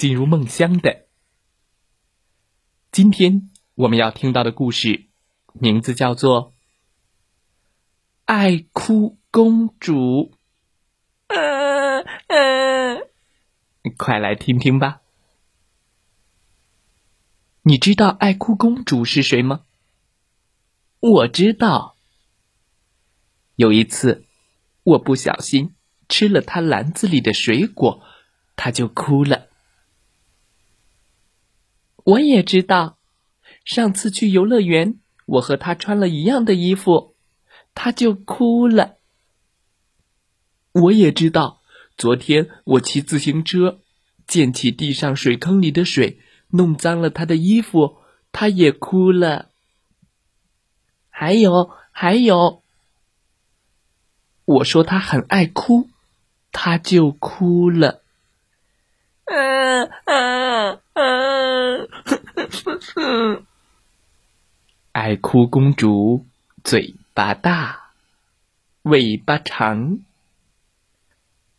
进入梦乡的。今天我们要听到的故事名字叫做《爱哭公主》。嗯嗯。快来听听吧！你知道爱哭公主是谁吗？我知道。有一次，我不小心吃了她篮子里的水果，她就哭了。我也知道，上次去游乐园，我和他穿了一样的衣服，他就哭了。我也知道。昨天我骑自行车，溅起地上水坑里的水，弄脏了他的衣服，他也哭了。还有还有，我说他很爱哭，他就哭了。嗯嗯嗯，爱哭公主嘴巴大，尾巴长。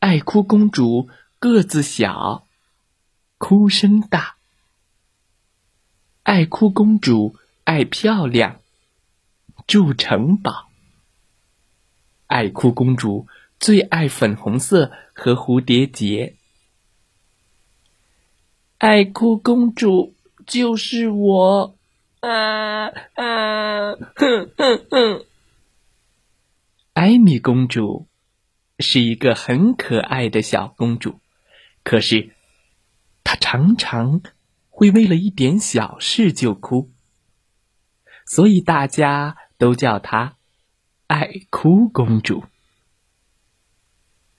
爱哭公主个子小，哭声大。爱哭公主爱漂亮，住城堡。爱哭公主最爱粉红色和蝴蝶结。爱哭公主就是我，啊啊，哼哼哼！艾米公主。是一个很可爱的小公主，可是她常常会为了一点小事就哭，所以大家都叫她爱哭公主。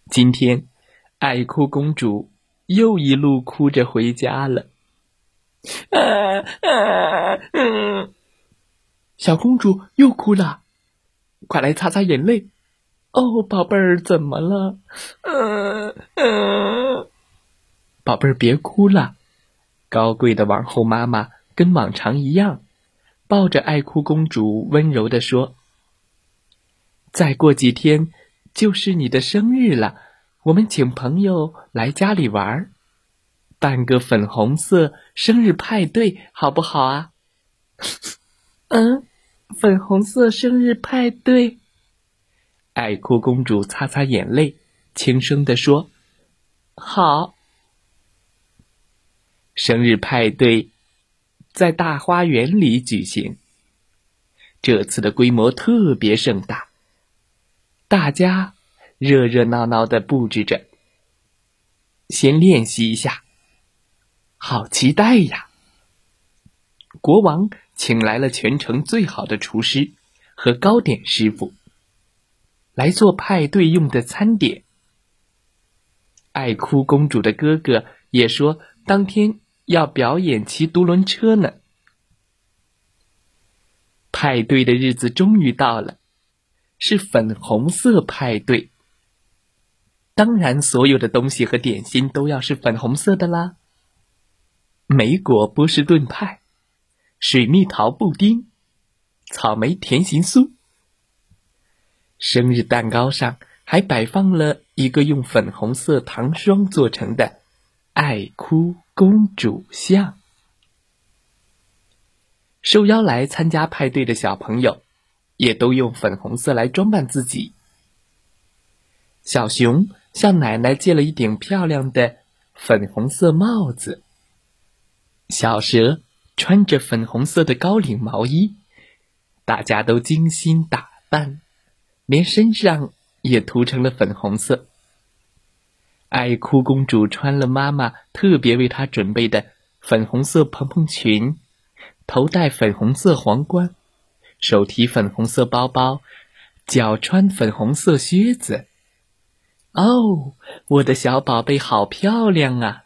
今天，爱哭公主又一路哭着回家了。啊啊嗯！小公主又哭了，快来擦擦眼泪。哦，宝贝儿，怎么了？嗯嗯，宝贝儿，别哭了。高贵的王后妈妈跟往常一样，抱着爱哭公主，温柔地说：“再过几天就是你的生日了，我们请朋友来家里玩，办个粉红色生日派对，好不好啊？” 嗯，粉红色生日派对。爱哭公主擦擦眼泪，轻声地说：“好。”生日派对在大花园里举行。这次的规模特别盛大，大家热热闹闹的布置着。先练习一下，好期待呀！国王请来了全城最好的厨师和糕点师傅。来做派对用的餐点。爱哭公主的哥哥也说，当天要表演骑独轮车呢。派对的日子终于到了，是粉红色派对。当然，所有的东西和点心都要是粉红色的啦。莓果波士顿派、水蜜桃布丁、草莓甜心酥。生日蛋糕上还摆放了一个用粉红色糖霜做成的爱哭公主像。受邀来参加派对的小朋友，也都用粉红色来装扮自己。小熊向奶奶借了一顶漂亮的粉红色帽子，小蛇穿着粉红色的高领毛衣，大家都精心打扮。连身上也涂成了粉红色。爱哭公主穿了妈妈特别为她准备的粉红色蓬蓬裙，头戴粉红色皇冠，手提粉红色包包，脚穿粉红色靴子。哦，我的小宝贝好漂亮啊！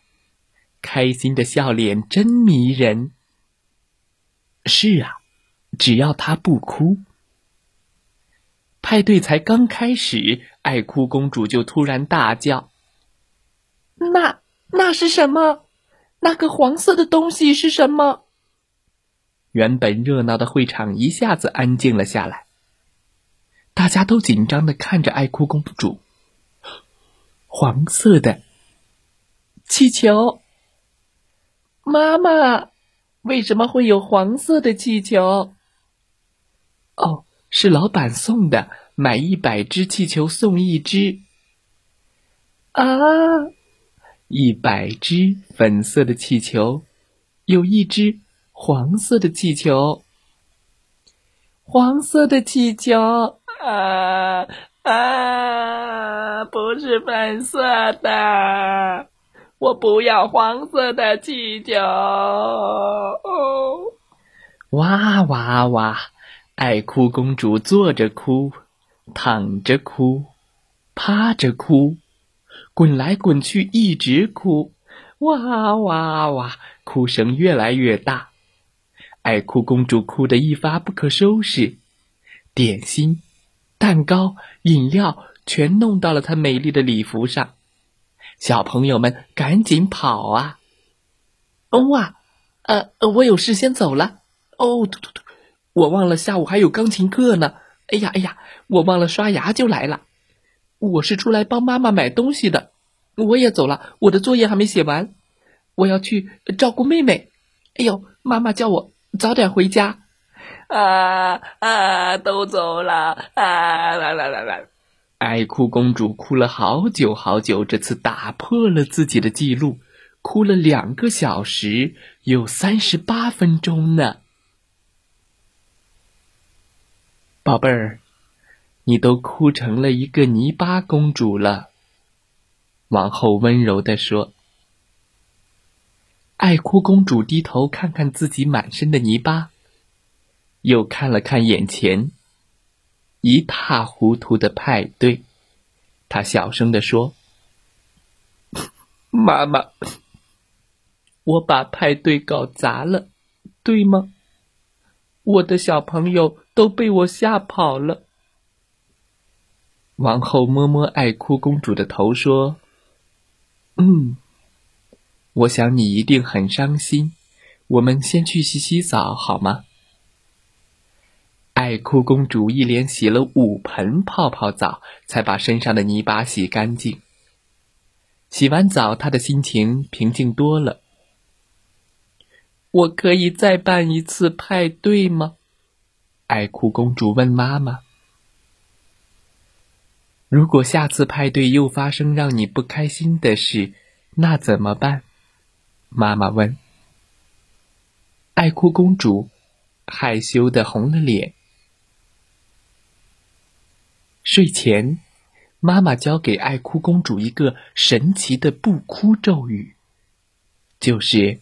开心的笑脸真迷人。是啊，只要她不哭。派对才刚开始，爱哭公主就突然大叫：“那那是什么？那个黄色的东西是什么？”原本热闹的会场一下子安静了下来，大家都紧张的看着爱哭公主。黄色的气球，妈妈，为什么会有黄色的气球？哦。是老板送的，买一百只气球送一只。啊，一百只粉色的气球，有一只黄色的气球。黄色的气球啊啊！不是粉色的，我不要黄色的气球。哇哇哇！爱哭公主坐着哭，躺着哭，趴着哭，滚来滚去，一直哭，哇哇哇！哭声越来越大，爱哭公主哭得一发不可收拾，点心、蛋糕、饮料全弄到了她美丽的礼服上，小朋友们赶紧跑啊！哦哇，呃，我有事先走了。哦，突突突。我忘了下午还有钢琴课呢。哎呀哎呀，我忘了刷牙就来了。我是出来帮妈妈买东西的。我也走了，我的作业还没写完。我要去照顾妹妹。哎呦，妈妈叫我早点回家。啊啊，都走了啊！来来来来，爱哭公主哭了好久好久，这次打破了自己的记录，哭了两个小时有三十八分钟呢。宝贝儿，你都哭成了一个泥巴公主了。王后温柔地说。爱哭公主低头看看自己满身的泥巴，又看了看眼前一塌糊涂的派对，她小声地说：“妈妈，我把派对搞砸了，对吗？”我的小朋友都被我吓跑了。王后摸摸爱哭公主的头，说：“嗯，我想你一定很伤心。我们先去洗洗澡好吗？”爱哭公主一连洗了五盆泡泡澡，才把身上的泥巴洗干净。洗完澡，她的心情平静多了。我可以再办一次派对吗？爱哭公主问妈妈：“如果下次派对又发生让你不开心的事，那怎么办？”妈妈问。爱哭公主害羞的红了脸。睡前，妈妈教给爱哭公主一个神奇的不哭咒语，就是。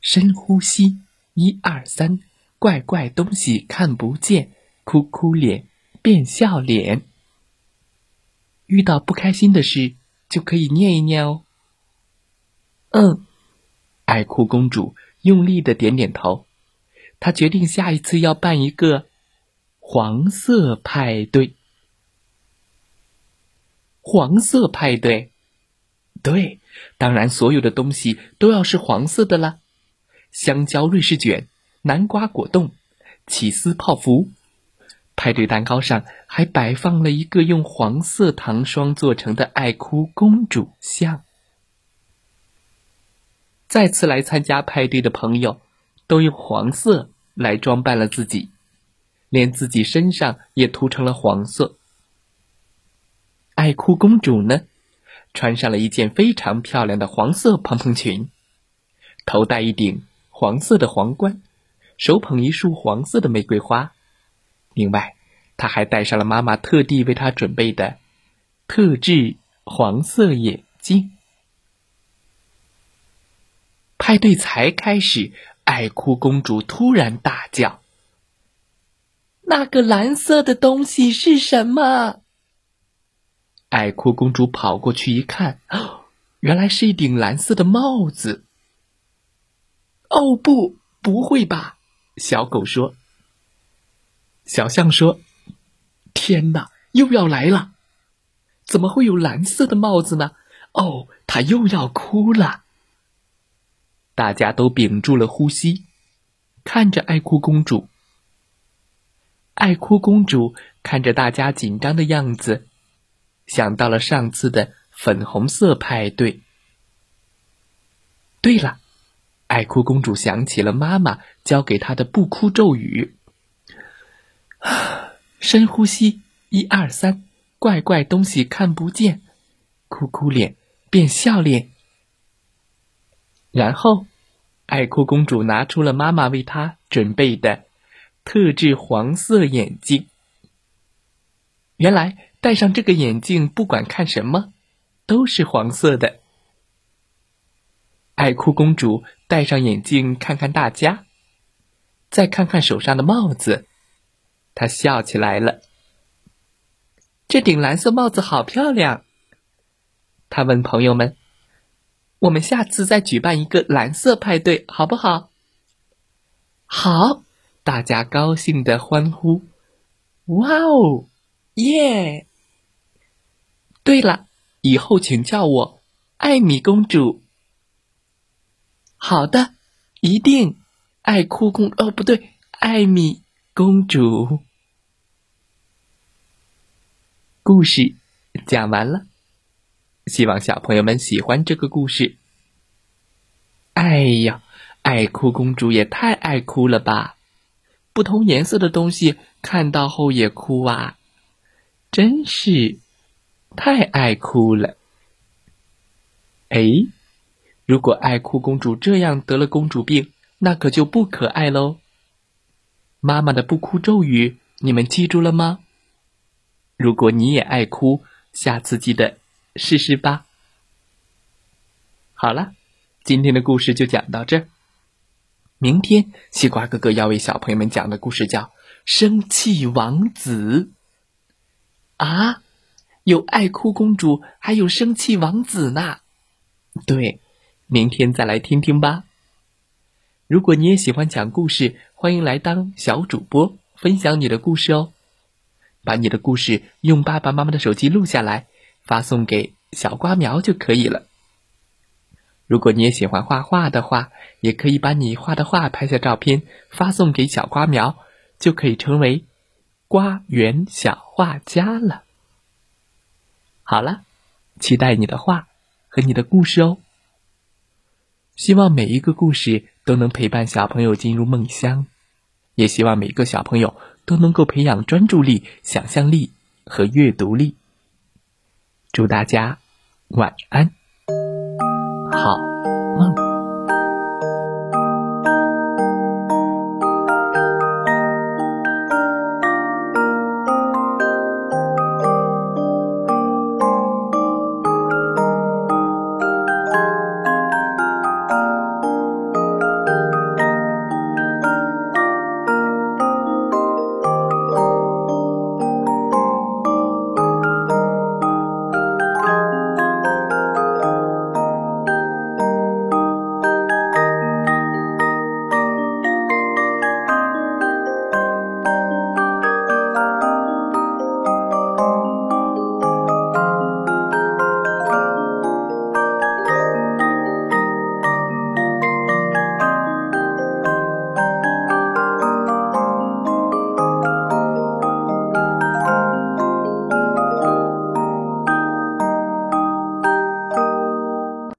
深呼吸，一二三，怪怪东西看不见，哭哭脸变笑脸。遇到不开心的事，就可以念一念哦。嗯，爱哭公主用力的点点头。她决定下一次要办一个黄色派对。黄色派对，对，当然所有的东西都要是黄色的啦。香蕉瑞士卷、南瓜果冻、起司泡芙，派对蛋糕上还摆放了一个用黄色糖霜做成的爱哭公主像。再次来参加派对的朋友，都用黄色来装扮了自己，连自己身上也涂成了黄色。爱哭公主呢，穿上了一件非常漂亮的黄色蓬蓬裙，头戴一顶。黄色的皇冠，手捧一束黄色的玫瑰花，另外，他还戴上了妈妈特地为他准备的特制黄色眼镜。派对才开始，爱哭公主突然大叫：“那个蓝色的东西是什么？”爱哭公主跑过去一看，原来是一顶蓝色的帽子。哦不，不会吧？小狗说。小象说：“天哪，又要来了！怎么会有蓝色的帽子呢？哦，它又要哭了。”大家都屏住了呼吸，看着爱哭公主。爱哭公主看着大家紧张的样子，想到了上次的粉红色派对。对了，爱哭公主想起了妈妈教给她的不哭咒语。深呼吸，一二三，怪怪东西看不见，哭哭脸变笑脸。然后，爱哭公主拿出了妈妈为她准备的特制黄色眼镜。原来戴上这个眼镜，不管看什么，都是黄色的。爱哭公主戴上眼镜，看看大家，再看看手上的帽子。她笑起来了。这顶蓝色帽子好漂亮。她问朋友们：“我们下次再举办一个蓝色派对，好不好？”好，大家高兴的欢呼：“哇哦，耶！”对了，以后请叫我艾米公主。好的，一定。爱哭公哦，不对，艾米公主。故事讲完了，希望小朋友们喜欢这个故事。哎呀，爱哭公主也太爱哭了吧！不同颜色的东西看到后也哭啊，真是太爱哭了。哎，如果爱哭公主这样得了公主病，那可就不可爱喽。妈妈的不哭咒语，你们记住了吗？如果你也爱哭，下次记得试试吧。好了，今天的故事就讲到这儿。明天西瓜哥哥要为小朋友们讲的故事叫《生气王子》啊，有爱哭公主，还有生气王子呢。对，明天再来听听吧。如果你也喜欢讲故事，欢迎来当小主播，分享你的故事哦。把你的故事用爸爸妈妈的手机录下来，发送给小瓜苗就可以了。如果你也喜欢画画的话，也可以把你画的画拍下照片，发送给小瓜苗，就可以成为瓜园小画家了。好了，期待你的画和你的故事哦。希望每一个故事都能陪伴小朋友进入梦乡，也希望每个小朋友。都能够培养专注力、想象力和阅读力。祝大家晚安，好梦。